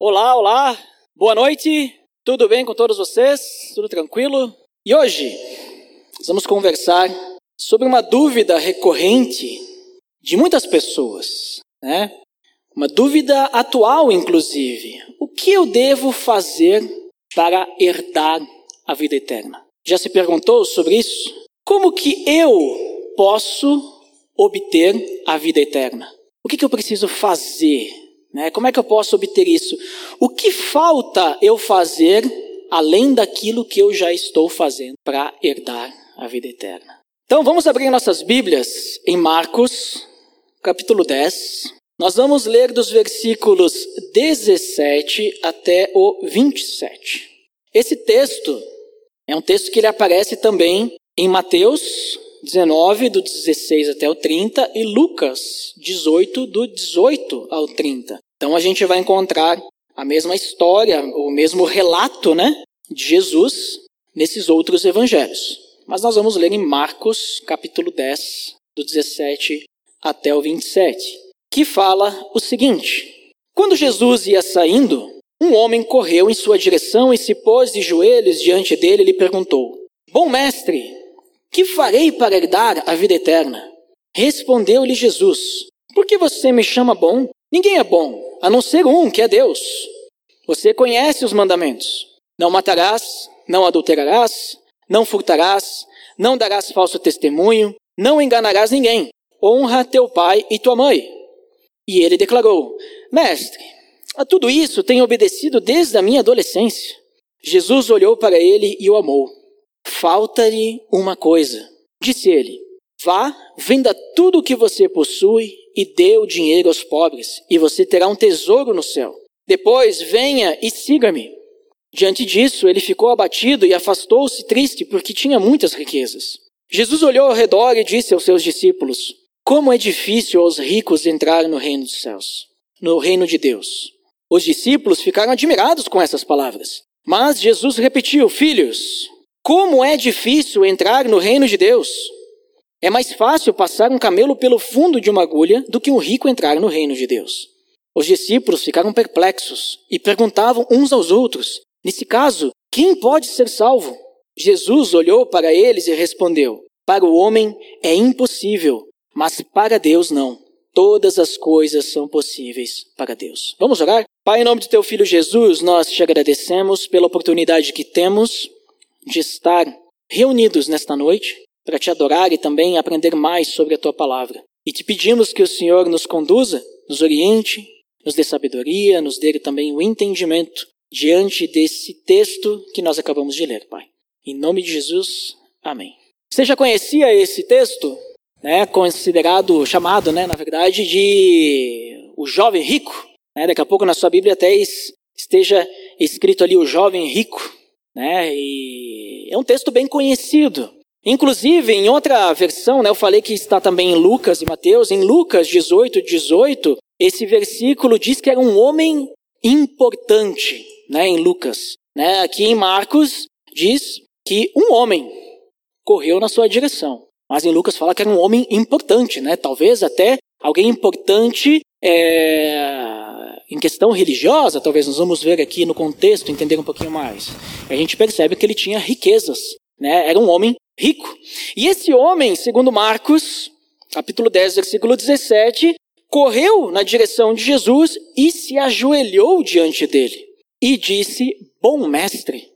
Olá, olá, boa noite, tudo bem com todos vocês? Tudo tranquilo? E hoje vamos conversar sobre uma dúvida recorrente de muitas pessoas, né? Uma dúvida atual, inclusive. O que eu devo fazer para herdar a vida eterna? Já se perguntou sobre isso? Como que eu posso obter a vida eterna? O que, que eu preciso fazer né? Como é que eu posso obter isso? O que falta eu fazer além daquilo que eu já estou fazendo para herdar a vida eterna? Então vamos abrir nossas Bíblias em Marcos, capítulo 10. Nós vamos ler dos versículos 17 até o 27. Esse texto é um texto que ele aparece também em Mateus 19, do 16 até o 30, e Lucas 18, do 18 ao 30. Então a gente vai encontrar a mesma história, o mesmo relato né, de Jesus nesses outros evangelhos. Mas nós vamos ler em Marcos, capítulo 10, do 17 até o 27, que fala o seguinte: Quando Jesus ia saindo, um homem correu em sua direção e se pôs de joelhos diante dele e lhe perguntou: Bom mestre, que farei para herdar a vida eterna? Respondeu-lhe Jesus: Por que você me chama bom? Ninguém é bom, a não ser um, que é Deus. Você conhece os mandamentos: Não matarás, não adulterarás, não furtarás, não darás falso testemunho, não enganarás ninguém. Honra teu pai e tua mãe. E ele declarou: Mestre, a tudo isso tenho obedecido desde a minha adolescência. Jesus olhou para ele e o amou. Falta-lhe uma coisa. Disse ele: Vá, venda tudo o que você possui e dê o dinheiro aos pobres, e você terá um tesouro no céu. Depois venha e siga-me. Diante disso, ele ficou abatido e afastou-se triste porque tinha muitas riquezas. Jesus olhou ao redor e disse aos seus discípulos: Como é difícil aos ricos entrar no reino dos céus, no reino de Deus. Os discípulos ficaram admirados com essas palavras. Mas Jesus repetiu: Filhos, como é difícil entrar no reino de Deus. É mais fácil passar um camelo pelo fundo de uma agulha do que um rico entrar no reino de Deus. Os discípulos ficaram perplexos e perguntavam uns aos outros: Nesse caso, quem pode ser salvo? Jesus olhou para eles e respondeu: Para o homem é impossível, mas para Deus não. Todas as coisas são possíveis para Deus. Vamos orar? Pai, em nome de teu filho Jesus, nós te agradecemos pela oportunidade que temos de estar reunidos nesta noite para te adorar e também aprender mais sobre a tua palavra. E te pedimos que o Senhor nos conduza, nos oriente, nos dê sabedoria, nos dê também o entendimento diante desse texto que nós acabamos de ler, Pai. Em nome de Jesus, amém. Você já conhecia esse texto? Né, considerado, chamado, né, na verdade, de o jovem rico. Né, daqui a pouco na sua Bíblia até esteja escrito ali o jovem rico. Né? E é um texto bem conhecido. Inclusive, em outra versão, né, eu falei que está também em Lucas e Mateus, em Lucas 18, 18, esse versículo diz que era um homem importante, né, em Lucas. Né? Aqui em Marcos diz que um homem correu na sua direção. Mas em Lucas fala que era um homem importante, né? Talvez até alguém importante é, em questão religiosa, talvez nós vamos ver aqui no contexto, entender um pouquinho mais. A gente percebe que ele tinha riquezas, né? Era um homem rico. E esse homem, segundo Marcos, capítulo 10, versículo 17, correu na direção de Jesus e se ajoelhou diante dele e disse: Bom mestre,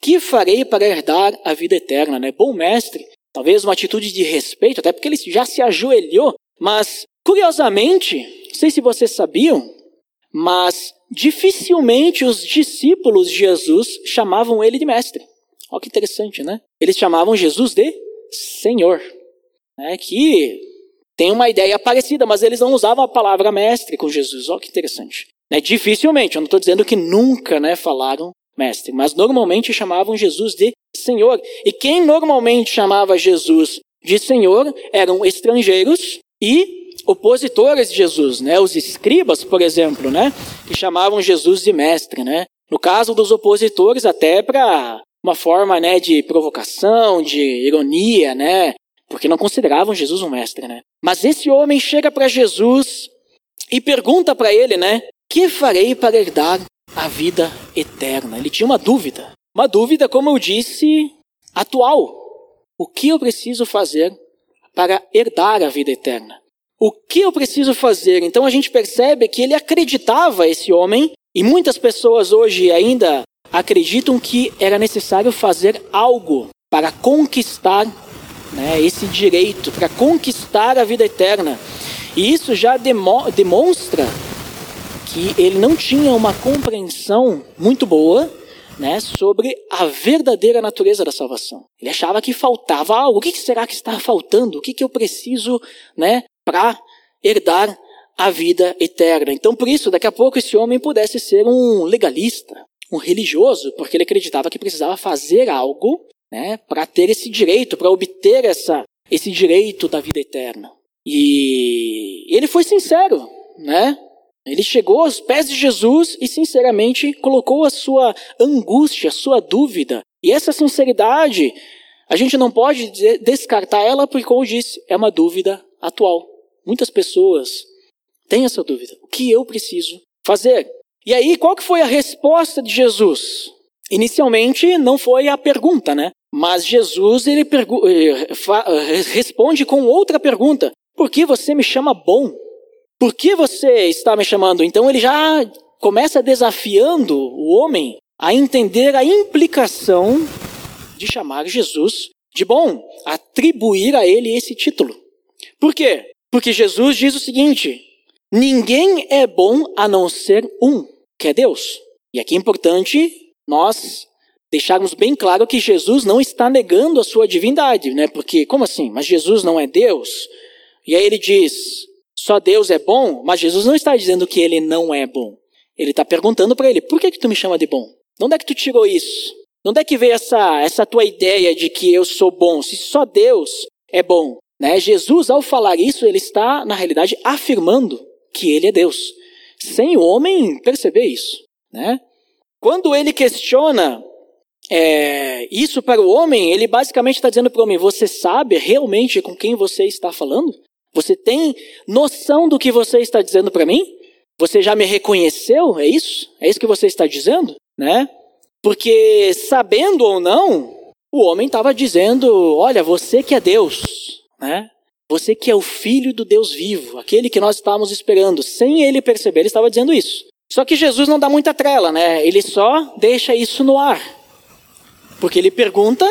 que farei para herdar a vida eterna? Né? Bom mestre, talvez uma atitude de respeito, até porque ele já se ajoelhou, mas curiosamente, não sei se vocês sabiam, mas dificilmente os discípulos de Jesus chamavam ele de mestre. Olha que interessante, né? Eles chamavam Jesus de Senhor. Né? Que tem uma ideia parecida, mas eles não usavam a palavra mestre com Jesus. Olha que interessante. Né? Dificilmente, eu não estou dizendo que nunca né, falaram mestre, mas normalmente chamavam Jesus de Senhor. E quem normalmente chamava Jesus de Senhor eram estrangeiros e opositores de Jesus, né? Os escribas, por exemplo, né? Que chamavam Jesus de mestre, né? No caso dos opositores, até para uma forma, né, de provocação, de ironia, né? Porque não consideravam Jesus um mestre, né? Mas esse homem chega para Jesus e pergunta para ele, né? Que farei para herdar a vida eterna. Ele tinha uma dúvida. Uma dúvida, como eu disse, atual. O que eu preciso fazer para herdar a vida eterna? O que eu preciso fazer? Então a gente percebe que ele acreditava, esse homem, e muitas pessoas hoje ainda acreditam que era necessário fazer algo para conquistar né, esse direito, para conquistar a vida eterna. E isso já demo demonstra que ele não tinha uma compreensão muito boa né, sobre a verdadeira natureza da salvação. Ele achava que faltava algo. O que será que está faltando? O que, que eu preciso né, para herdar a vida eterna? Então, por isso, daqui a pouco esse homem pudesse ser um legalista, um religioso, porque ele acreditava que precisava fazer algo né, para ter esse direito, para obter essa, esse direito da vida eterna. E ele foi sincero, né? Ele chegou aos pés de Jesus e sinceramente colocou a sua angústia, a sua dúvida. E essa sinceridade, a gente não pode descartar ela porque, como eu disse, é uma dúvida atual. Muitas pessoas têm essa dúvida. O que eu preciso fazer? E aí, qual que foi a resposta de Jesus? Inicialmente não foi a pergunta, né? Mas Jesus ele eh, eh, responde com outra pergunta: Por que você me chama bom? Por que você está me chamando? Então ele já começa desafiando o homem a entender a implicação de chamar Jesus de bom, atribuir a ele esse título. Por quê? Porque Jesus diz o seguinte: ninguém é bom a não ser um, que é Deus. E aqui é importante nós deixarmos bem claro que Jesus não está negando a sua divindade, né? Porque, como assim? Mas Jesus não é Deus? E aí ele diz, só Deus é bom? Mas Jesus não está dizendo que ele não é bom. Ele está perguntando para ele, por que, que tu me chama de bom? De onde é que tu tirou isso? De onde é que veio essa, essa tua ideia de que eu sou bom? Se só Deus é bom. Né? Jesus, ao falar isso, ele está, na realidade, afirmando que ele é Deus. Sem o homem perceber isso. Né? Quando ele questiona é, isso para o homem, ele basicamente está dizendo para o homem: você sabe realmente com quem você está falando? Você tem noção do que você está dizendo para mim? Você já me reconheceu? É isso? É isso que você está dizendo? Né? Porque, sabendo ou não, o homem estava dizendo: olha, você que é Deus, né? Você que é o filho do Deus vivo, aquele que nós estávamos esperando. Sem ele perceber, ele estava dizendo isso. Só que Jesus não dá muita trela, né? Ele só deixa isso no ar. Porque ele pergunta,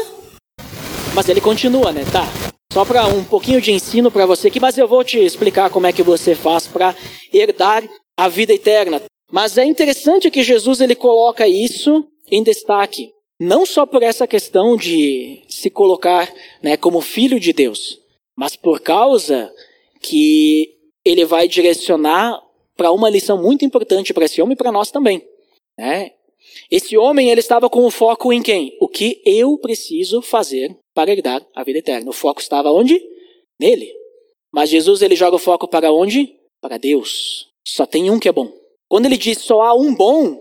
mas ele continua, né? Tá. Só para um pouquinho de ensino para você aqui, mas eu vou te explicar como é que você faz para herdar a vida eterna. Mas é interessante que Jesus ele coloca isso em destaque, não só por essa questão de se colocar, né, como filho de Deus, mas por causa que ele vai direcionar para uma lição muito importante para esse homem e para nós também. Né? Esse homem ele estava com o foco em quem? O que eu preciso fazer para herdar a vida eterna. O foco estava onde? Nele. Mas Jesus ele joga o foco para onde? Para Deus. Só tem um que é bom. Quando ele diz só há um bom,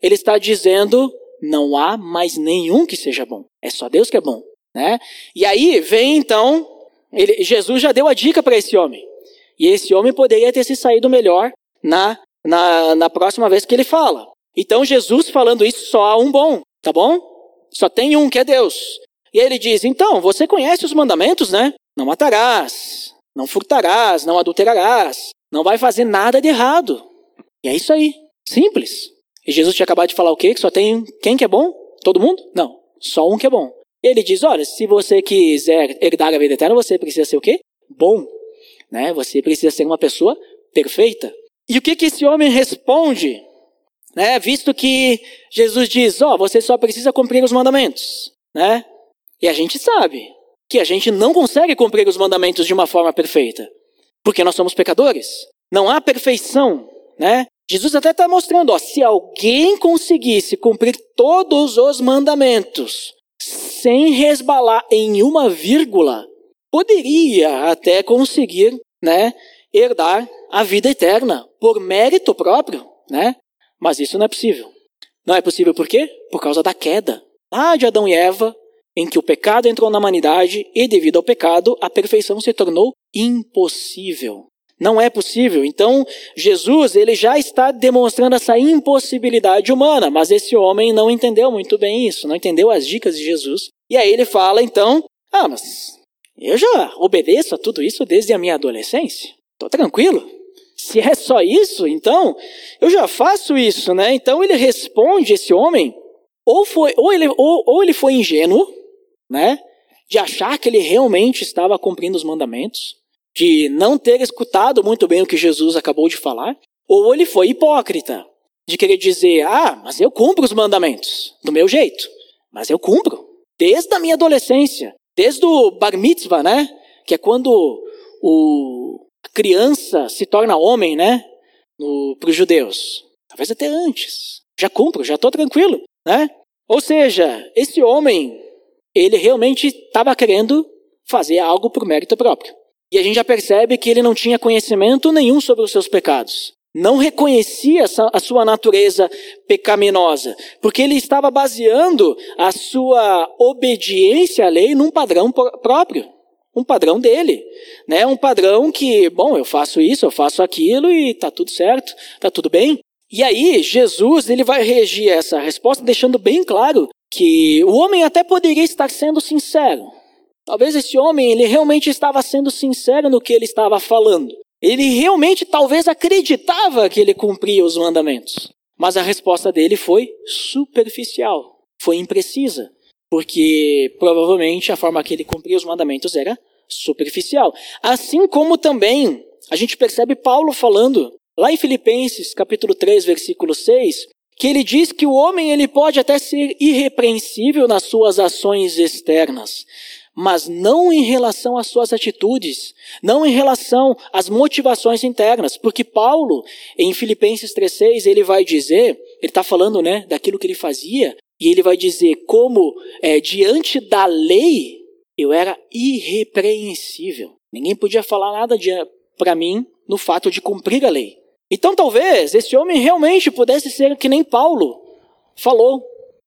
ele está dizendo não há mais nenhum que seja bom. É só Deus que é bom, né? E aí vem então, ele, Jesus já deu a dica para esse homem. E esse homem poderia ter se saído melhor na, na, na próxima vez que ele fala. Então Jesus falando isso só há um bom, tá bom? Só tem um que é Deus. E ele diz: então, você conhece os mandamentos, né? Não matarás, não furtarás, não adulterarás, não vai fazer nada de errado. E é isso aí, simples. E Jesus tinha acabado de falar o quê? Que só tem quem que é bom? Todo mundo? Não, só um que é bom. Ele diz: olha, se você quiser herdar a vida eterna, você precisa ser o quê? Bom. Né? Você precisa ser uma pessoa perfeita. E o que, que esse homem responde né? Visto que Jesus diz, ó, oh, você só precisa cumprir os mandamentos, né? E a gente sabe que a gente não consegue cumprir os mandamentos de uma forma perfeita, porque nós somos pecadores. Não há perfeição, né? Jesus até está mostrando, ó, se alguém conseguisse cumprir todos os mandamentos sem resbalar em uma vírgula, poderia até conseguir, né, herdar a vida eterna por mérito próprio, né? Mas isso não é possível. Não é possível por quê? Por causa da queda. Lá de Adão e Eva, em que o pecado entrou na humanidade e, devido ao pecado, a perfeição se tornou impossível. Não é possível. Então, Jesus, ele já está demonstrando essa impossibilidade humana, mas esse homem não entendeu muito bem isso, não entendeu as dicas de Jesus. E aí ele fala, então, ah, mas eu já obedeço a tudo isso desde a minha adolescência. Estou tranquilo. Se é só isso, então eu já faço isso, né? Então ele responde esse homem, ou foi, ou ele, ou, ou ele foi ingênuo, né? De achar que ele realmente estava cumprindo os mandamentos, de não ter escutado muito bem o que Jesus acabou de falar, ou ele foi hipócrita, de querer dizer, ah, mas eu cumpro os mandamentos do meu jeito, mas eu cumpro desde a minha adolescência, desde o bar mitzvah, né? Que é quando o, a criança se torna homem, né? Para os judeus. Talvez até antes. Já cumpro, já estou tranquilo, né? Ou seja, esse homem, ele realmente estava querendo fazer algo por mérito próprio. E a gente já percebe que ele não tinha conhecimento nenhum sobre os seus pecados. Não reconhecia a sua natureza pecaminosa, porque ele estava baseando a sua obediência à lei num padrão próprio um padrão dele, né? Um padrão que, bom, eu faço isso, eu faço aquilo e tá tudo certo, tá tudo bem. E aí Jesus ele vai reagir essa resposta deixando bem claro que o homem até poderia estar sendo sincero. Talvez esse homem ele realmente estava sendo sincero no que ele estava falando. Ele realmente talvez acreditava que ele cumpria os mandamentos. Mas a resposta dele foi superficial, foi imprecisa porque provavelmente a forma que ele cumpria os mandamentos era superficial. Assim como também a gente percebe Paulo falando lá em Filipenses, capítulo 3, versículo 6, que ele diz que o homem ele pode até ser irrepreensível nas suas ações externas, mas não em relação às suas atitudes, não em relação às motivações internas, porque Paulo, em Filipenses 3,6, ele vai dizer, ele está falando né, daquilo que ele fazia, e ele vai dizer como é, diante da lei eu era irrepreensível. Ninguém podia falar nada para mim no fato de cumprir a lei. Então talvez esse homem realmente pudesse ser que nem Paulo falou,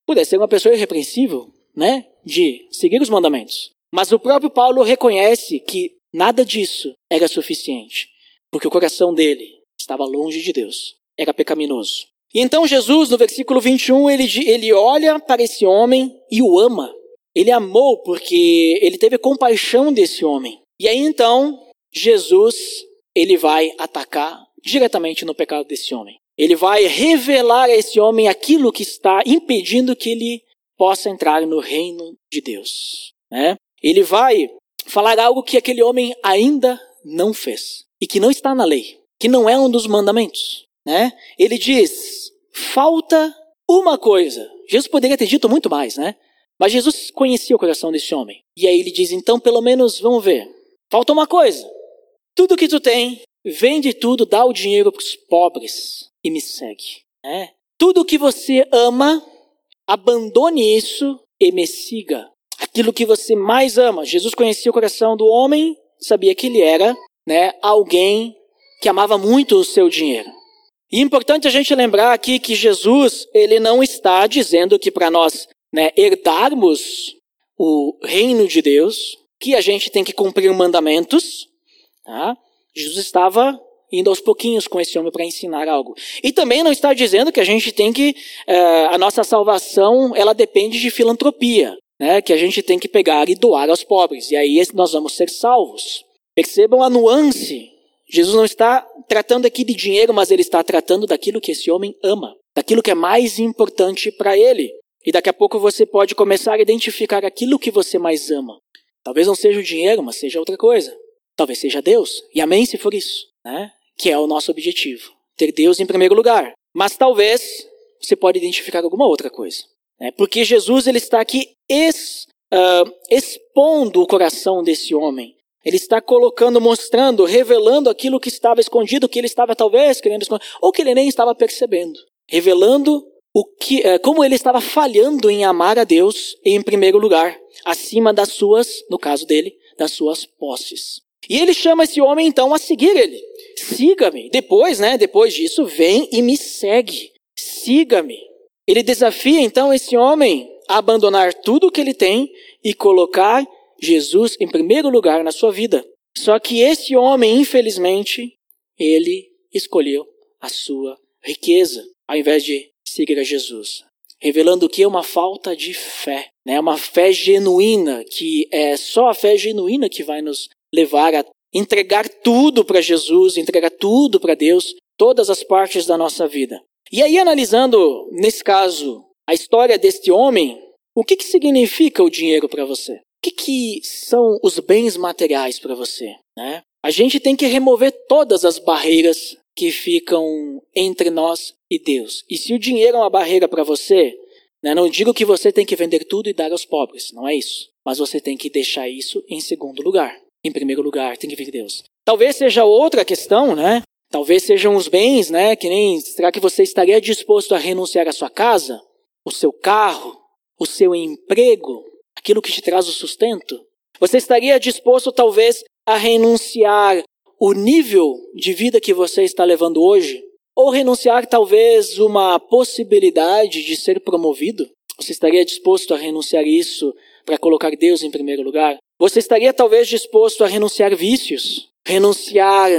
pudesse ser uma pessoa irrepreensível, né, de seguir os mandamentos. Mas o próprio Paulo reconhece que nada disso era suficiente, porque o coração dele estava longe de Deus, era pecaminoso. E então Jesus, no versículo 21, ele, ele olha para esse homem e o ama. Ele amou porque ele teve compaixão desse homem. E aí então, Jesus, ele vai atacar diretamente no pecado desse homem. Ele vai revelar a esse homem aquilo que está impedindo que ele possa entrar no reino de Deus. Né? Ele vai falar algo que aquele homem ainda não fez e que não está na lei, que não é um dos mandamentos. Né? Ele diz: falta uma coisa. Jesus poderia ter dito muito mais, né? Mas Jesus conhecia o coração desse homem. E aí ele diz: então, pelo menos, vamos ver. Falta uma coisa. Tudo que tu tem, vende tudo, dá o dinheiro para os pobres e me segue. É. Tudo que você ama, abandone isso e me siga. Aquilo que você mais ama. Jesus conhecia o coração do homem, sabia que ele era né, alguém que amava muito o seu dinheiro. E é importante a gente lembrar aqui que Jesus, ele não está dizendo que para nós né, herdarmos o reino de Deus, que a gente tem que cumprir mandamentos. Tá? Jesus estava indo aos pouquinhos com esse homem para ensinar algo. E também não está dizendo que a gente tem que, uh, a nossa salvação, ela depende de filantropia, né? que a gente tem que pegar e doar aos pobres, e aí nós vamos ser salvos. Percebam a nuance Jesus não está tratando aqui de dinheiro, mas ele está tratando daquilo que esse homem ama, daquilo que é mais importante para ele. E daqui a pouco você pode começar a identificar aquilo que você mais ama. Talvez não seja o dinheiro, mas seja outra coisa. Talvez seja Deus. E amém se for isso, né? Que é o nosso objetivo. Ter Deus em primeiro lugar. Mas talvez você pode identificar alguma outra coisa. Né? Porque Jesus ele está aqui ex, uh, expondo o coração desse homem. Ele está colocando, mostrando, revelando aquilo que estava escondido, que ele estava talvez querendo esconder, ou que ele nem estava percebendo. Revelando o que, eh, como ele estava falhando em amar a Deus em primeiro lugar, acima das suas, no caso dele, das suas posses. E ele chama esse homem então a seguir ele. Siga-me. Depois, né, depois disso, vem e me segue. Siga-me. Ele desafia então esse homem abandonar tudo o que ele tem e colocar Jesus em primeiro lugar na sua vida. Só que esse homem, infelizmente, ele escolheu a sua riqueza, ao invés de seguir a Jesus. Revelando que é uma falta de fé, né? uma fé genuína, que é só a fé genuína que vai nos levar a entregar tudo para Jesus, entregar tudo para Deus, todas as partes da nossa vida. E aí, analisando, nesse caso, a história deste homem, o que, que significa o dinheiro para você? O que, que são os bens materiais para você? Né? A gente tem que remover todas as barreiras que ficam entre nós e Deus. E se o dinheiro é uma barreira para você, né, não digo que você tem que vender tudo e dar aos pobres, não é isso. Mas você tem que deixar isso em segundo lugar. Em primeiro lugar, tem que vir Deus. Talvez seja outra questão, né? Talvez sejam os bens, né? Que nem será que você estaria disposto a renunciar à sua casa, o seu carro, o seu emprego, aquilo que te traz o sustento? Você estaria disposto talvez a renunciar o nível de vida que você está levando hoje? Ou renunciar talvez uma possibilidade de ser promovido? Você estaria disposto a renunciar isso para colocar Deus em primeiro lugar? Você estaria talvez disposto a renunciar vícios, renunciar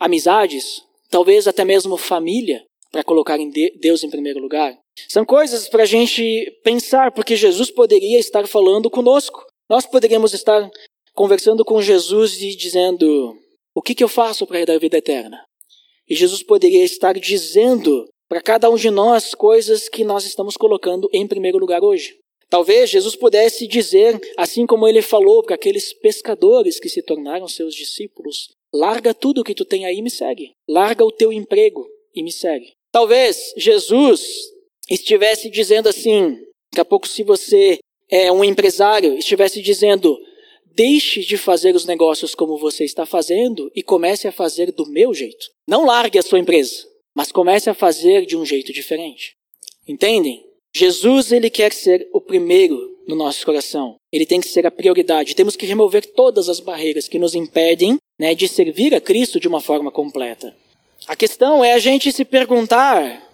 amizades, talvez até mesmo família, para colocar Deus em primeiro lugar? São coisas para a gente pensar, porque Jesus poderia estar falando conosco. Nós poderíamos estar conversando com Jesus e dizendo: O que, que eu faço para a vida eterna? E Jesus poderia estar dizendo para cada um de nós coisas que nós estamos colocando em primeiro lugar hoje. Talvez Jesus pudesse dizer, assim como ele falou para aqueles pescadores que se tornaram seus discípulos: larga tudo o que tu tem aí e me segue. Larga o teu emprego e me segue. Talvez Jesus estivesse dizendo assim, daqui a pouco, se você é um empresário, estivesse dizendo: deixe de fazer os negócios como você está fazendo e comece a fazer do meu jeito. Não largue a sua empresa, mas comece a fazer de um jeito diferente. Entendem? Jesus, ele quer ser o primeiro no nosso coração. Ele tem que ser a prioridade. Temos que remover todas as barreiras que nos impedem né, de servir a Cristo de uma forma completa. A questão é a gente se perguntar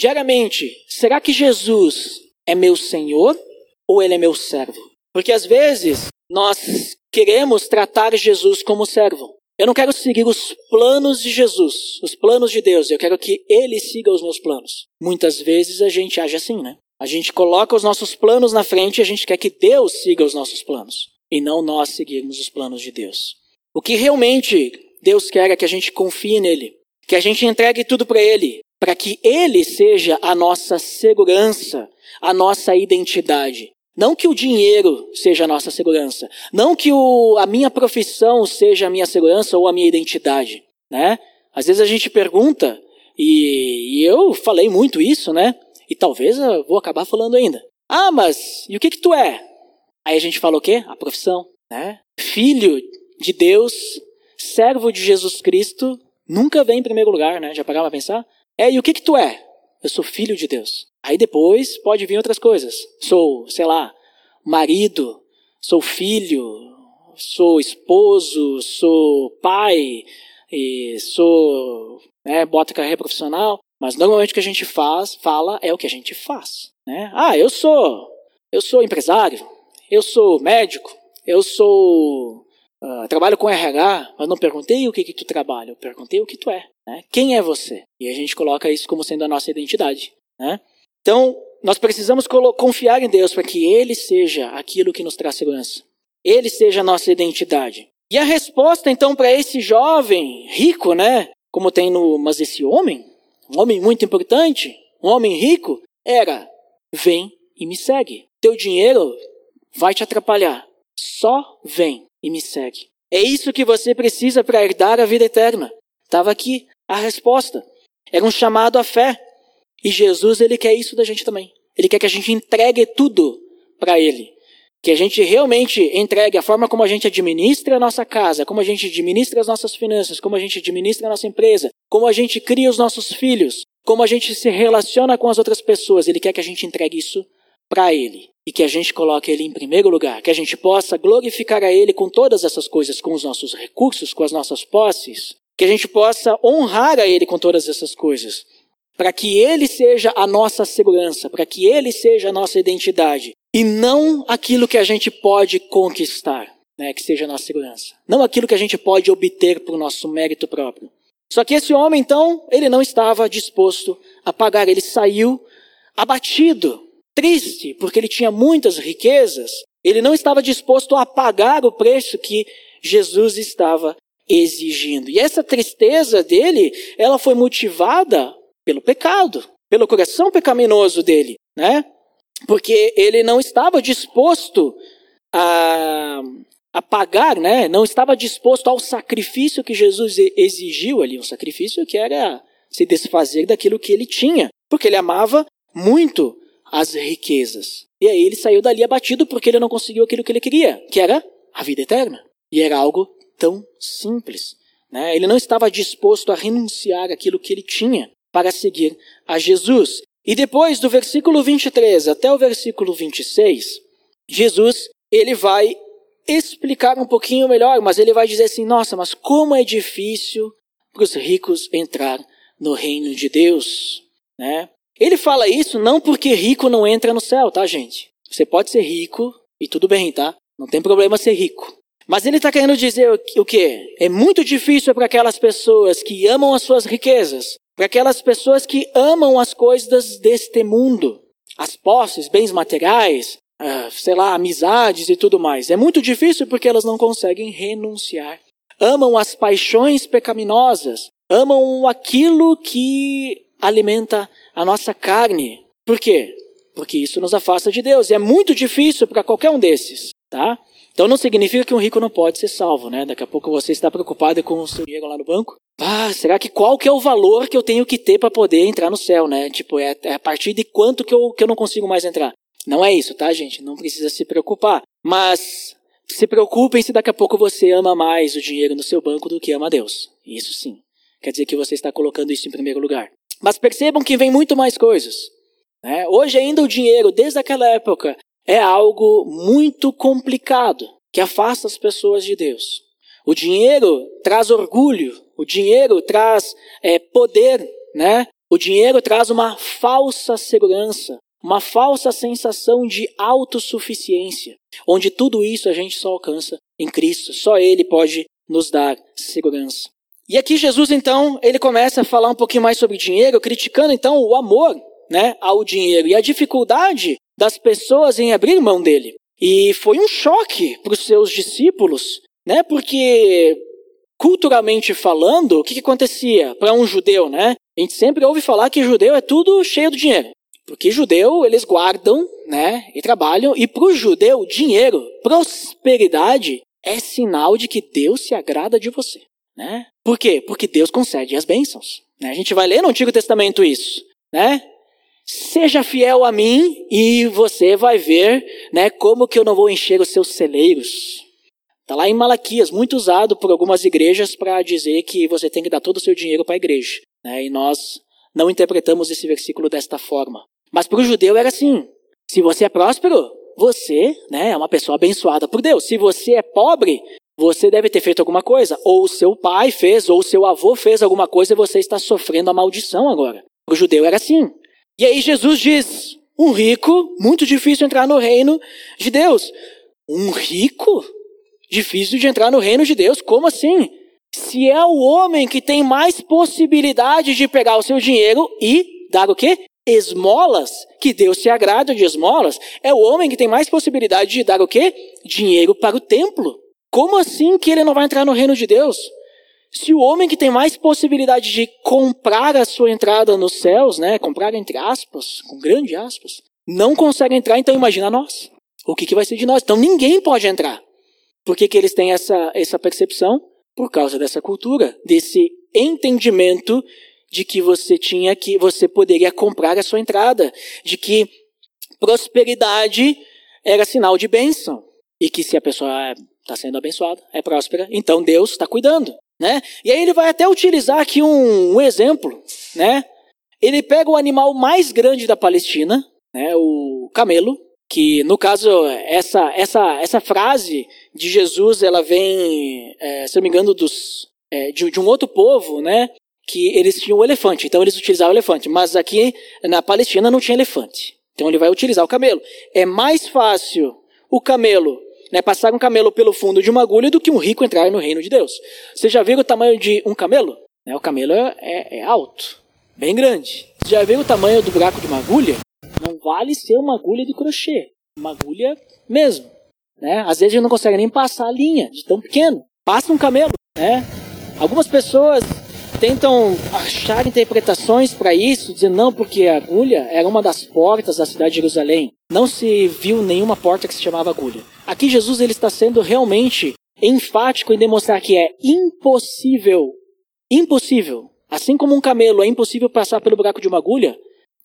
diariamente: será que Jesus é meu Senhor ou ele é meu servo? Porque às vezes nós queremos tratar Jesus como servo. Eu não quero seguir os planos de Jesus, os planos de Deus. Eu quero que Ele siga os meus planos. Muitas vezes a gente age assim, né? A gente coloca os nossos planos na frente e a gente quer que Deus siga os nossos planos. E não nós seguirmos os planos de Deus. O que realmente Deus quer é que a gente confie nele. Que a gente entregue tudo para Ele. Para que Ele seja a nossa segurança, a nossa identidade. Não que o dinheiro seja a nossa segurança. Não que o, a minha profissão seja a minha segurança ou a minha identidade. Né? Às vezes a gente pergunta, e, e eu falei muito isso, né? E talvez eu vou acabar falando ainda. Ah, mas e o que que tu é? Aí a gente fala o quê? A profissão, né? Filho de Deus, servo de Jesus Cristo, nunca vem em primeiro lugar, né? Já pararam a pensar? É, e o que que tu é? Eu sou filho de Deus. Aí depois pode vir outras coisas. Sou, sei lá, marido, sou filho, sou esposo, sou pai, e sou, né, bota carreira profissional. Mas normalmente o que a gente faz, fala é o que a gente faz. Né? Ah, eu sou, eu sou empresário, eu sou médico, eu sou Uh, trabalho com RH, mas não perguntei o que, que tu trabalha, eu perguntei o que tu é. Né? Quem é você? E a gente coloca isso como sendo a nossa identidade. Né? Então, nós precisamos confiar em Deus para que Ele seja aquilo que nos traz segurança. Ele seja a nossa identidade. E a resposta, então, para esse jovem rico, né? Como tem no. Mas esse homem, um homem muito importante, um homem rico, era: vem e me segue. Teu dinheiro vai te atrapalhar. Só vem e me segue. É isso que você precisa para herdar a vida eterna. Estava aqui a resposta. Era um chamado à fé. E Jesus, ele quer isso da gente também. Ele quer que a gente entregue tudo para ele. Que a gente realmente entregue a forma como a gente administra a nossa casa, como a gente administra as nossas finanças, como a gente administra a nossa empresa, como a gente cria os nossos filhos, como a gente se relaciona com as outras pessoas. Ele quer que a gente entregue isso para ele e que a gente coloque ele em primeiro lugar, que a gente possa glorificar a ele com todas essas coisas, com os nossos recursos, com as nossas posses, que a gente possa honrar a ele com todas essas coisas, para que ele seja a nossa segurança, para que ele seja a nossa identidade e não aquilo que a gente pode conquistar, né, que seja a nossa segurança, não aquilo que a gente pode obter por nosso mérito próprio, Só que esse homem, então, ele não estava disposto a pagar. Ele saiu abatido, triste, porque ele tinha muitas riquezas. Ele não estava disposto a pagar o preço que Jesus estava exigindo. E essa tristeza dele, ela foi motivada pelo pecado, pelo coração pecaminoso dele, né? Porque ele não estava disposto a, a pagar, né? Não estava disposto ao sacrifício que Jesus exigiu ali, um sacrifício que era se desfazer daquilo que ele tinha, porque ele amava muito as riquezas. E aí ele saiu dali abatido porque ele não conseguiu aquilo que ele queria, que era a vida eterna. E era algo tão simples. Né? Ele não estava disposto a renunciar aquilo que ele tinha para seguir a Jesus. E depois do versículo 23 até o versículo 26, Jesus ele vai explicar um pouquinho melhor, mas ele vai dizer assim: nossa, mas como é difícil para os ricos entrar no reino de Deus, né? Ele fala isso não porque rico não entra no céu, tá, gente? Você pode ser rico e tudo bem, tá? Não tem problema ser rico. Mas ele está querendo dizer o quê? É muito difícil para aquelas pessoas que amam as suas riquezas, para aquelas pessoas que amam as coisas deste mundo, as posses, bens materiais, uh, sei lá, amizades e tudo mais. É muito difícil porque elas não conseguem renunciar. Amam as paixões pecaminosas, amam aquilo que alimenta a nossa carne. Por quê? Porque isso nos afasta de Deus. E é muito difícil para qualquer um desses, tá? Então não significa que um rico não pode ser salvo, né? Daqui a pouco você está preocupado com o seu dinheiro lá no banco. Ah, será que qual que é o valor que eu tenho que ter para poder entrar no céu, né? Tipo, é, é, a partir de quanto que eu, que eu não consigo mais entrar? Não é isso, tá, gente? Não precisa se preocupar. Mas se preocupem se daqui a pouco você ama mais o dinheiro no seu banco do que ama Deus. Isso sim. Quer dizer que você está colocando isso em primeiro lugar. Mas percebam que vem muito mais coisas. Né? Hoje ainda o dinheiro, desde aquela época, é algo muito complicado que afasta as pessoas de Deus. O dinheiro traz orgulho, o dinheiro traz é, poder, né? O dinheiro traz uma falsa segurança, uma falsa sensação de autossuficiência, onde tudo isso a gente só alcança em Cristo. Só Ele pode nos dar segurança. E aqui Jesus então ele começa a falar um pouquinho mais sobre dinheiro, criticando então o amor, né, ao dinheiro e a dificuldade das pessoas em abrir mão dele. E foi um choque para os seus discípulos, né? Porque culturalmente falando, o que, que acontecia para um judeu, né? A gente sempre ouve falar que judeu é tudo cheio de dinheiro. Porque judeu, eles guardam, né? E trabalham. E para o judeu, dinheiro, prosperidade, é sinal de que Deus se agrada de você. Né? Por quê? Porque Deus concede as bênçãos. Né? A gente vai ler no Antigo Testamento isso. Né? Seja fiel a mim e você vai ver né, como que eu não vou encher os seus celeiros. Está lá em Malaquias, muito usado por algumas igrejas para dizer que você tem que dar todo o seu dinheiro para a igreja. Né? E nós não interpretamos esse versículo desta forma. Mas para o judeu era assim: se você é próspero, você né, é uma pessoa abençoada por Deus. Se você é pobre, você deve ter feito alguma coisa. Ou seu pai fez, ou seu avô fez alguma coisa e você está sofrendo a maldição agora. O judeu era assim. E aí Jesus diz: um rico, muito difícil entrar no reino de Deus. Um rico? Difícil de entrar no reino de Deus? Como assim? Se é o homem que tem mais possibilidade de pegar o seu dinheiro e dar o quê? Esmolas, que Deus se agrada de esmolas, é o homem que tem mais possibilidade de dar o quê? Dinheiro para o templo. Como assim que ele não vai entrar no reino de Deus? Se o homem que tem mais possibilidade de comprar a sua entrada nos céus, né, comprar entre aspas, com grande aspas, não consegue entrar, então imagina nós. O que, que vai ser de nós? Então ninguém pode entrar. Por que, que eles têm essa, essa percepção? Por causa dessa cultura, desse entendimento de que você tinha que, você poderia comprar a sua entrada, de que prosperidade era sinal de bênção. E que se a pessoa está sendo abençoada, é próspera, então Deus está cuidando. Né? E aí ele vai até utilizar aqui um, um exemplo, né? Ele pega o animal mais grande da Palestina, né, o camelo, que no caso essa essa essa frase de Jesus ela vem, é, se não me engano, dos é, de, de, um outro povo, né, que eles tinham o elefante, então eles utilizavam o elefante, mas aqui na Palestina não tinha elefante, então ele vai utilizar o camelo. É mais fácil o camelo né, passar um camelo pelo fundo de uma agulha do que um rico entrar no reino de Deus. Você já viu o tamanho de um camelo? Né? O camelo é, é, é alto, bem grande. Você já viu o tamanho do buraco de uma agulha? Não vale ser uma agulha de crochê, uma agulha mesmo. Né? Às vezes a gente não consegue nem passar a linha de tão pequeno. Passa um camelo. Né? Algumas pessoas tentam achar interpretações para isso, dizendo não, porque a agulha era uma das portas da cidade de Jerusalém. Não se viu nenhuma porta que se chamava agulha. Aqui Jesus ele está sendo realmente enfático em demonstrar que é impossível, impossível, assim como um camelo é impossível passar pelo buraco de uma agulha,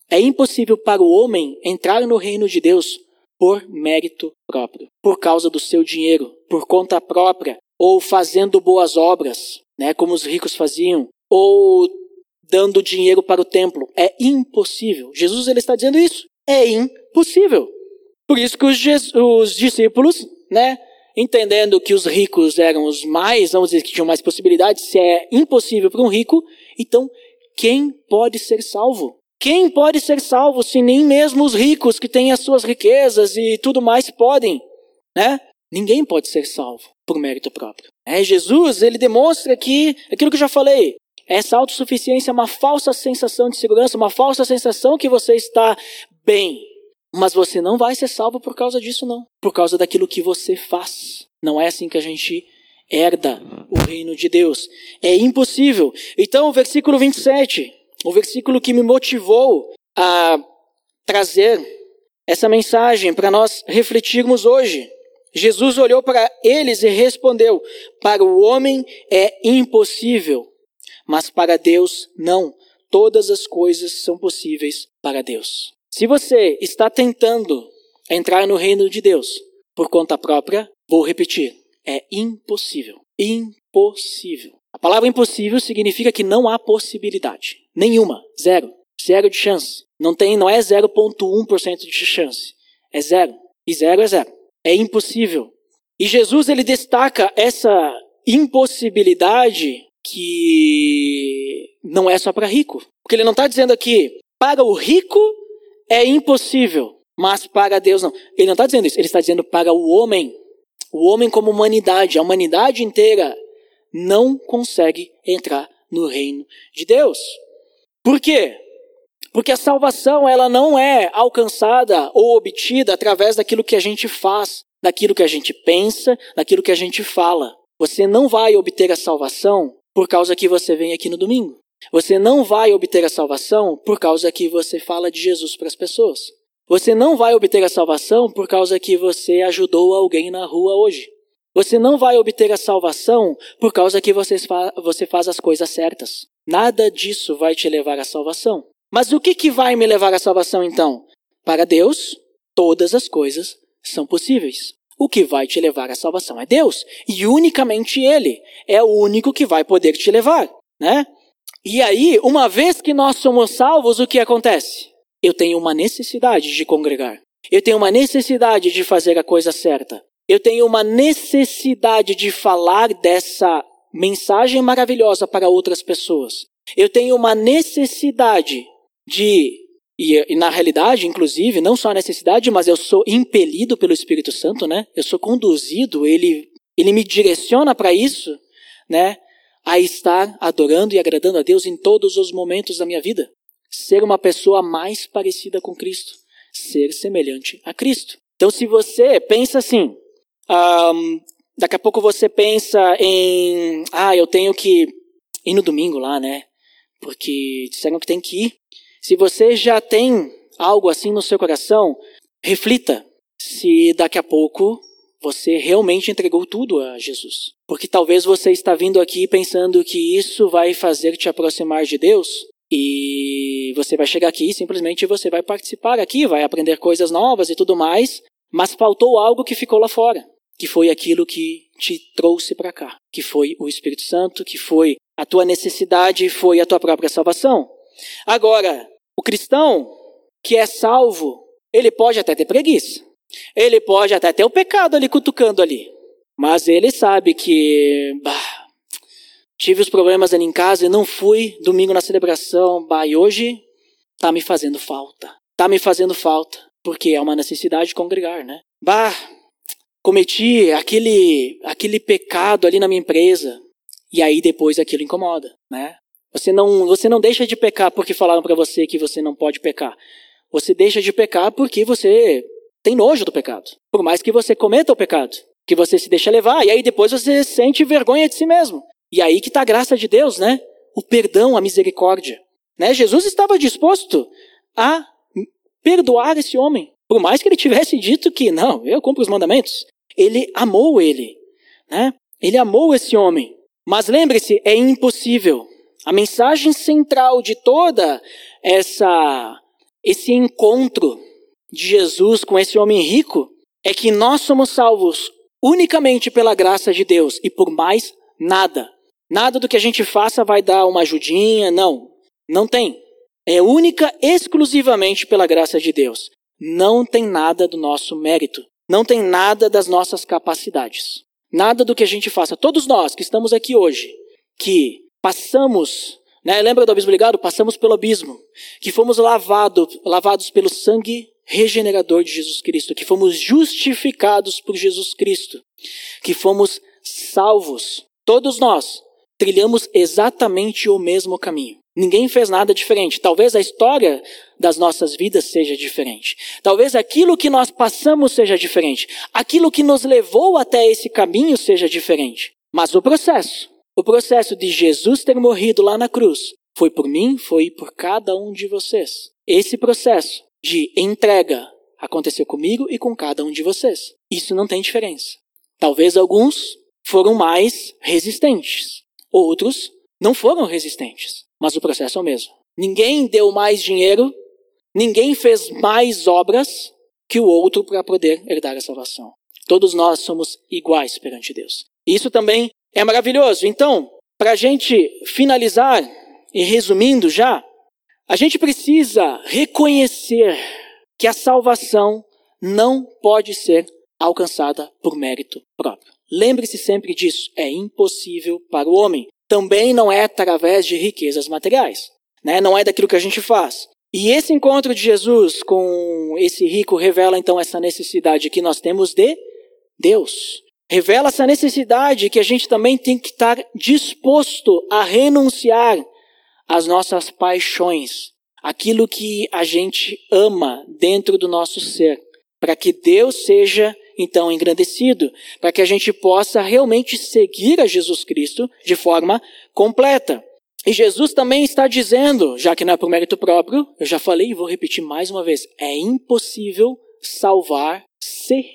é impossível para o homem entrar no reino de Deus por mérito próprio, por causa do seu dinheiro, por conta própria, ou fazendo boas obras, né, como os ricos faziam, ou dando dinheiro para o templo. É impossível. Jesus ele está dizendo isso. É impossível. Por isso que os, os discípulos, né, entendendo que os ricos eram os mais, vamos dizer que tinham mais possibilidades, se é impossível para um rico, então quem pode ser salvo? Quem pode ser salvo se nem mesmo os ricos que têm as suas riquezas e tudo mais podem, né? Ninguém pode ser salvo por mérito próprio. É, Jesus, ele demonstra que, aquilo que eu já falei, essa autossuficiência é uma falsa sensação de segurança, uma falsa sensação que você está bem. Mas você não vai ser salvo por causa disso, não. Por causa daquilo que você faz. Não é assim que a gente herda o reino de Deus. É impossível. Então, o versículo 27, o versículo que me motivou a trazer essa mensagem para nós refletirmos hoje. Jesus olhou para eles e respondeu: Para o homem é impossível, mas para Deus não. Todas as coisas são possíveis para Deus. Se você está tentando entrar no reino de Deus por conta própria, vou repetir, é impossível. Impossível. A palavra impossível significa que não há possibilidade. Nenhuma. Zero. Zero de chance. Não tem, não é 0,1% de chance. É zero. E zero é zero. É impossível. E Jesus ele destaca essa impossibilidade que não é só para rico. Porque ele não está dizendo aqui, para o rico é impossível, mas para Deus não. Ele não está dizendo isso, ele está dizendo para o homem. O homem como humanidade, a humanidade inteira não consegue entrar no reino de Deus. Por quê? Porque a salvação ela não é alcançada ou obtida através daquilo que a gente faz, daquilo que a gente pensa, daquilo que a gente fala. Você não vai obter a salvação por causa que você vem aqui no domingo. Você não vai obter a salvação por causa que você fala de Jesus para as pessoas. Você não vai obter a salvação por causa que você ajudou alguém na rua hoje. Você não vai obter a salvação por causa que você, fa você faz as coisas certas. Nada disso vai te levar à salvação. Mas o que, que vai me levar à salvação então? Para Deus, todas as coisas são possíveis. O que vai te levar à salvação é Deus, e unicamente Ele é o único que vai poder te levar, né? E aí, uma vez que nós somos salvos, o que acontece? Eu tenho uma necessidade de congregar. Eu tenho uma necessidade de fazer a coisa certa. Eu tenho uma necessidade de falar dessa mensagem maravilhosa para outras pessoas. Eu tenho uma necessidade de e, e, na realidade, inclusive, não só a necessidade, mas eu sou impelido pelo Espírito Santo, né? Eu sou conduzido, ele, ele me direciona para isso, né? A estar adorando e agradando a Deus em todos os momentos da minha vida. Ser uma pessoa mais parecida com Cristo. Ser semelhante a Cristo. Então, se você pensa assim, um, daqui a pouco você pensa em, ah, eu tenho que ir no domingo lá, né? Porque disseram que tem que ir. Se você já tem algo assim no seu coração, reflita se daqui a pouco você realmente entregou tudo a Jesus. Porque talvez você está vindo aqui pensando que isso vai fazer te aproximar de Deus e você vai chegar aqui simplesmente você vai participar aqui, vai aprender coisas novas e tudo mais, mas faltou algo que ficou lá fora, que foi aquilo que te trouxe para cá, que foi o Espírito Santo, que foi a tua necessidade, foi a tua própria salvação. Agora, o cristão que é salvo, ele pode até ter preguiça. Ele pode até ter o pecado ali cutucando ali. Mas ele sabe que bah, tive os problemas ali em casa e não fui domingo na celebração. Bah, e hoje tá me fazendo falta. Tá me fazendo falta. Porque é uma necessidade de congregar, né? Bah, cometi aquele, aquele pecado ali na minha empresa. E aí depois aquilo incomoda, né? Você não, você não deixa de pecar porque falaram para você que você não pode pecar. Você deixa de pecar porque você tem nojo do pecado. Por mais que você cometa o pecado, que você se deixa levar, e aí depois você sente vergonha de si mesmo. E aí que está a graça de Deus, né? O perdão, a misericórdia. Né? Jesus estava disposto a perdoar esse homem. Por mais que ele tivesse dito que, não, eu cumpro os mandamentos. Ele amou ele. Né? Ele amou esse homem. Mas lembre-se, é impossível. A mensagem central de toda essa esse encontro de Jesus com esse homem rico é que nós somos salvos unicamente pela graça de Deus e por mais nada. Nada do que a gente faça vai dar uma ajudinha, não. Não tem. É única exclusivamente pela graça de Deus. Não tem nada do nosso mérito. Não tem nada das nossas capacidades. Nada do que a gente faça. Todos nós que estamos aqui hoje, que passamos, né, lembra do abismo ligado? Passamos pelo abismo. Que fomos lavado, lavados pelo sangue regenerador de Jesus Cristo, que fomos justificados por Jesus Cristo, que fomos salvos. Todos nós trilhamos exatamente o mesmo caminho. Ninguém fez nada diferente. Talvez a história das nossas vidas seja diferente. Talvez aquilo que nós passamos seja diferente. Aquilo que nos levou até esse caminho seja diferente. Mas o processo, o processo de Jesus ter morrido lá na cruz, foi por mim, foi por cada um de vocês. Esse processo de entrega aconteceu comigo e com cada um de vocês. Isso não tem diferença. Talvez alguns foram mais resistentes, outros não foram resistentes, mas o processo é o mesmo. Ninguém deu mais dinheiro, ninguém fez mais obras que o outro para poder herdar a salvação. Todos nós somos iguais perante Deus. Isso também é maravilhoso. Então, para a gente finalizar e resumindo já, a gente precisa reconhecer que a salvação não pode ser alcançada por mérito próprio. Lembre-se sempre disso. É impossível para o homem. Também não é através de riquezas materiais. Né? Não é daquilo que a gente faz. E esse encontro de Jesus com esse rico revela então essa necessidade que nós temos de Deus. Revela essa necessidade que a gente também tem que estar disposto a renunciar as nossas paixões, aquilo que a gente ama dentro do nosso ser, para que Deus seja então engrandecido, para que a gente possa realmente seguir a Jesus Cristo de forma completa. E Jesus também está dizendo, já que não é por mérito próprio, eu já falei e vou repetir mais uma vez, é impossível salvar-se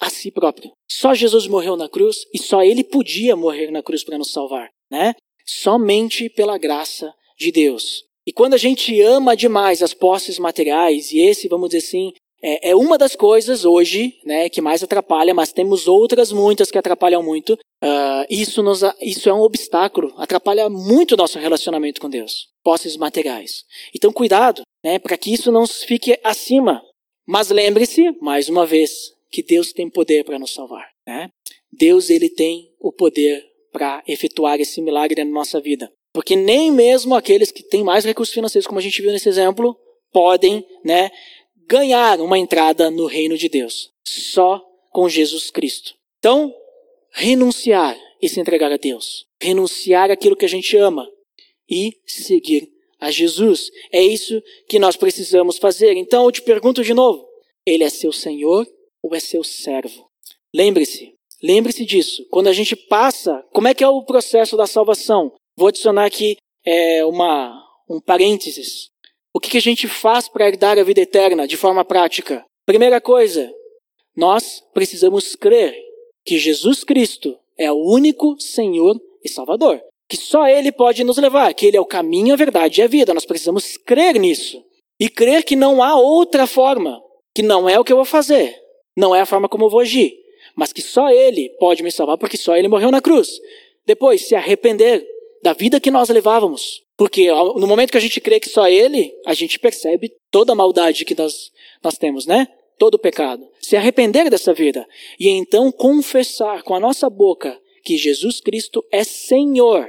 a si próprio. Só Jesus morreu na cruz e só ele podia morrer na cruz para nos salvar, né? Somente pela graça de Deus. E quando a gente ama demais as posses materiais, e esse, vamos dizer assim, é, é uma das coisas hoje né, que mais atrapalha, mas temos outras muitas que atrapalham muito. Uh, isso, nos, isso é um obstáculo, atrapalha muito o nosso relacionamento com Deus. Posses materiais. Então, cuidado, né, para que isso não fique acima. Mas lembre-se, mais uma vez, que Deus tem poder para nos salvar. Né? Deus ele tem o poder para efetuar esse milagre na nossa vida. Porque nem mesmo aqueles que têm mais recursos financeiros, como a gente viu nesse exemplo, podem né, ganhar uma entrada no reino de Deus. Só com Jesus Cristo. Então, renunciar e se entregar a Deus. Renunciar aquilo que a gente ama e seguir a Jesus. É isso que nós precisamos fazer. Então, eu te pergunto de novo: Ele é seu Senhor ou é seu servo? Lembre-se, lembre-se disso. Quando a gente passa, como é que é o processo da salvação? Vou adicionar aqui é, uma, um parênteses. O que, que a gente faz para herdar a vida eterna de forma prática? Primeira coisa, nós precisamos crer que Jesus Cristo é o único Senhor e Salvador. Que só Ele pode nos levar, que Ele é o caminho, a verdade e a vida. Nós precisamos crer nisso. E crer que não há outra forma, que não é o que eu vou fazer, não é a forma como eu vou agir, mas que só Ele pode me salvar, porque só Ele morreu na cruz. Depois, se arrepender, da vida que nós levávamos. Porque no momento que a gente crê que só Ele, a gente percebe toda a maldade que nós, nós temos, né? Todo o pecado. Se arrepender dessa vida. E então confessar com a nossa boca que Jesus Cristo é Senhor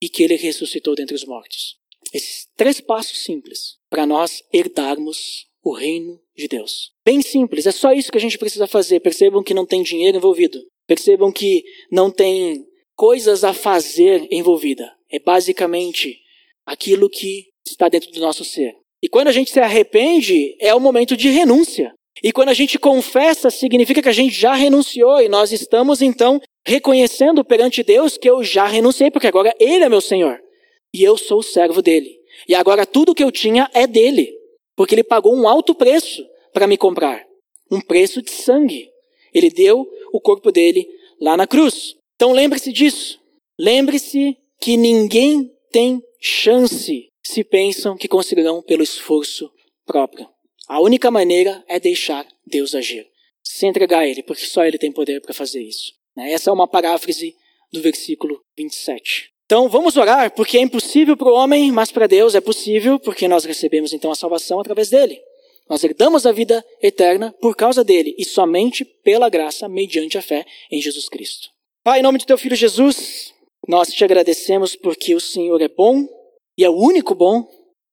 e que Ele ressuscitou dentre os mortos. Esses três passos simples para nós herdarmos o reino de Deus. Bem simples, é só isso que a gente precisa fazer. Percebam que não tem dinheiro envolvido. Percebam que não tem coisas a fazer envolvida. É basicamente aquilo que está dentro do nosso ser. E quando a gente se arrepende, é o momento de renúncia. E quando a gente confessa, significa que a gente já renunciou e nós estamos então reconhecendo perante Deus que eu já renunciei, porque agora Ele é meu Senhor e eu sou o servo dele. E agora tudo que eu tinha é dele, porque ele pagou um alto preço para me comprar um preço de sangue. Ele deu o corpo dele lá na cruz. Então lembre-se disso. Lembre-se que ninguém tem chance se pensam que conseguirão pelo esforço próprio. A única maneira é deixar Deus agir, se entregar a Ele, porque só Ele tem poder para fazer isso. Né? Essa é uma paráfrase do versículo 27. Então vamos orar, porque é impossível para o homem, mas para Deus é possível, porque nós recebemos então a salvação através dele. Nós herdamos a vida eterna por causa dele e somente pela graça, mediante a fé em Jesus Cristo. Pai, em nome de teu filho Jesus, nós te agradecemos porque o Senhor é bom e é o único bom,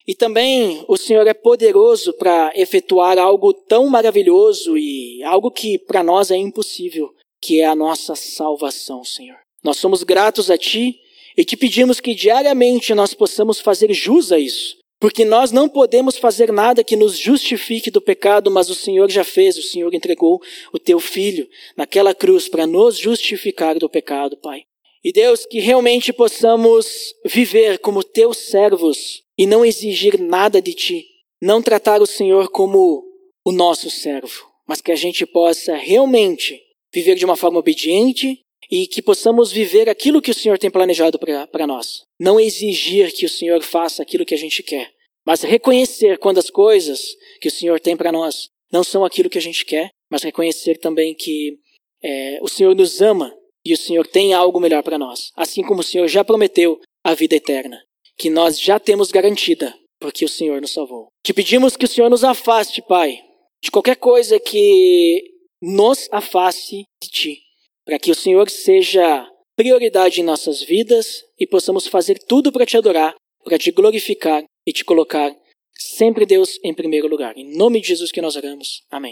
e também o Senhor é poderoso para efetuar algo tão maravilhoso e algo que para nós é impossível, que é a nossa salvação, Senhor. Nós somos gratos a Ti e te pedimos que diariamente nós possamos fazer jus a isso, porque nós não podemos fazer nada que nos justifique do pecado, mas o Senhor já fez, o Senhor entregou o Teu Filho naquela cruz para nos justificar do pecado, Pai. E Deus, que realmente possamos viver como teus servos e não exigir nada de ti. Não tratar o Senhor como o nosso servo, mas que a gente possa realmente viver de uma forma obediente e que possamos viver aquilo que o Senhor tem planejado para nós. Não exigir que o Senhor faça aquilo que a gente quer, mas reconhecer quando as coisas que o Senhor tem para nós não são aquilo que a gente quer, mas reconhecer também que é, o Senhor nos ama e o Senhor tem algo melhor para nós, assim como o Senhor já prometeu a vida eterna, que nós já temos garantida, porque o Senhor nos salvou. Te pedimos que o Senhor nos afaste, Pai, de qualquer coisa que nos afaste de Ti, para que o Senhor seja prioridade em nossas vidas e possamos fazer tudo para Te adorar, para Te glorificar e Te colocar sempre, Deus, em primeiro lugar. Em nome de Jesus que nós oramos. Amém.